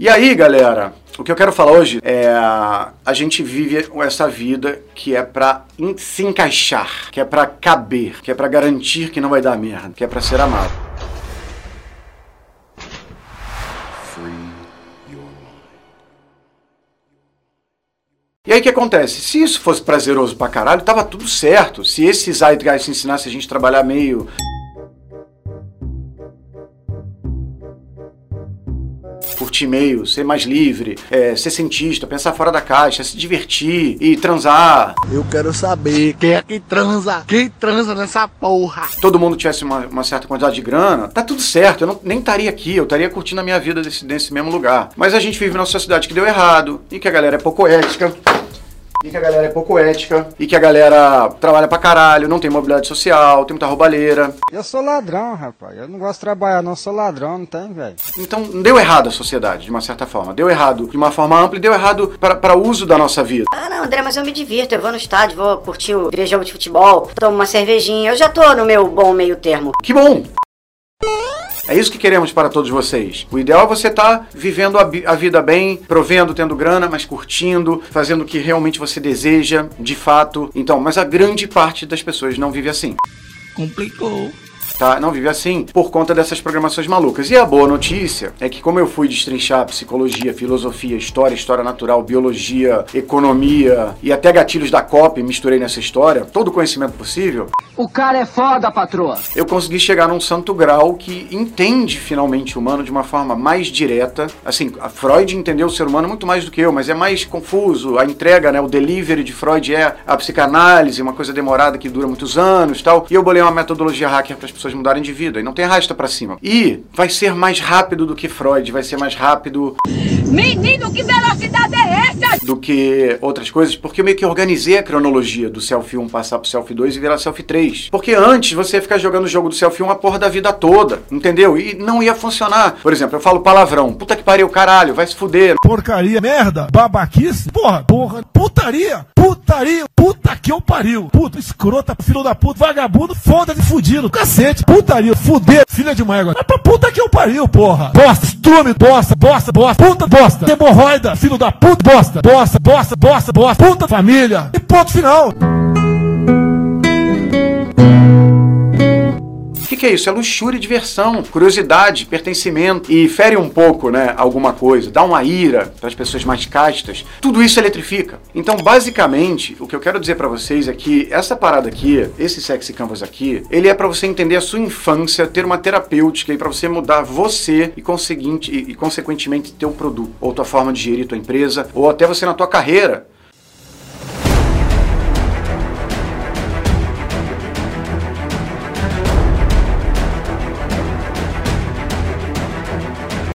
E aí, galera, o que eu quero falar hoje é a gente vive essa vida que é pra se encaixar, que é pra caber, que é pra garantir que não vai dar merda, que é pra ser amado. E aí o que acontece? Se isso fosse prazeroso pra caralho, tava tudo certo. Se esse Zeitgeist ensinasse a gente a trabalhar meio curtir meio, ser mais livre, é, ser cientista, pensar fora da caixa, se divertir e transar. Eu quero saber quem é que transa, quem transa nessa porra. Todo mundo tivesse uma, uma certa quantidade de grana, tá tudo certo. Eu não, nem estaria aqui, eu estaria curtindo a minha vida desse, nesse mesmo lugar. Mas a gente vive numa sociedade que deu errado e que a galera é pouco ética e que a galera é pouco ética, e que a galera trabalha pra caralho, não tem mobilidade social, tem muita roubalheira. Eu sou ladrão, rapaz. Eu não gosto de trabalhar, não. sou ladrão, não tem, velho. Então, deu errado a sociedade, de uma certa forma. Deu errado de uma forma ampla e deu errado para uso da nossa vida. Ah, não, André, mas eu me divirto. Eu vou no estádio, vou curtir o jogo de futebol, tomo uma cervejinha. Eu já tô no meu bom meio termo. Que bom! É isso que queremos para todos vocês. O ideal é você estar tá vivendo a, a, vida bem, provendo, tendo grana, mas curtindo, fazendo o que realmente você deseja, de fato. Então, mas a grande parte das pessoas não vive assim. Complicou tá? Não vive assim por conta dessas programações malucas. E a boa notícia é que, como eu fui destrinchar psicologia, filosofia, história, história natural, biologia, economia e até gatilhos da COP, misturei nessa história, todo o conhecimento possível. O cara é foda, patroa! Eu consegui chegar num santo grau que entende finalmente o humano de uma forma mais direta. Assim, a Freud entendeu o ser humano muito mais do que eu, mas é mais confuso. A entrega, né, o delivery de Freud é a psicanálise, uma coisa demorada que dura muitos anos tal. E eu bolei uma metodologia hacker para as pessoas pessoas mudarem de vida. E não tem rasta para cima. E vai ser mais rápido do que Freud, vai ser mais rápido. Menino, que velocidade é essa? Do que outras coisas, porque eu meio que organizei a cronologia do Selfie 1 passar pro Selfie 2 e virar Selfie 3. Porque antes você ia ficar jogando o jogo do Selfie 1 a porra da vida toda, entendeu? E não ia funcionar. Por exemplo, eu falo palavrão. Puta que pariu, caralho, vai se fuder. Porcaria, merda, babaquice, porra, porra, putaria, putaria, puta que eu pariu. Puta, escrota, filho da puta, vagabundo, foda-se, fudido, cacete, putaria, fuder, filha de mãe agora. Mas pra puta que eu pariu, porra. Bosta, estrume, bosta, bosta, bosta, puta, bosta, hemorroida, filho da puta, bosta, bosta, bosta, bosta, bosta, puta, família. E ponto final. Que, é isso? É luxúria e diversão, curiosidade, pertencimento e fere um pouco, né, alguma coisa, dá uma ira para as pessoas mais castas. Tudo isso eletrifica. Então, basicamente, o que eu quero dizer para vocês é que essa parada aqui, esse sexy canvas aqui, ele é para você entender a sua infância, ter uma terapêutica e para você mudar você e, conseguinte, e, e consequentemente teu produto, ou tua forma de gerir tua empresa, ou até você na tua carreira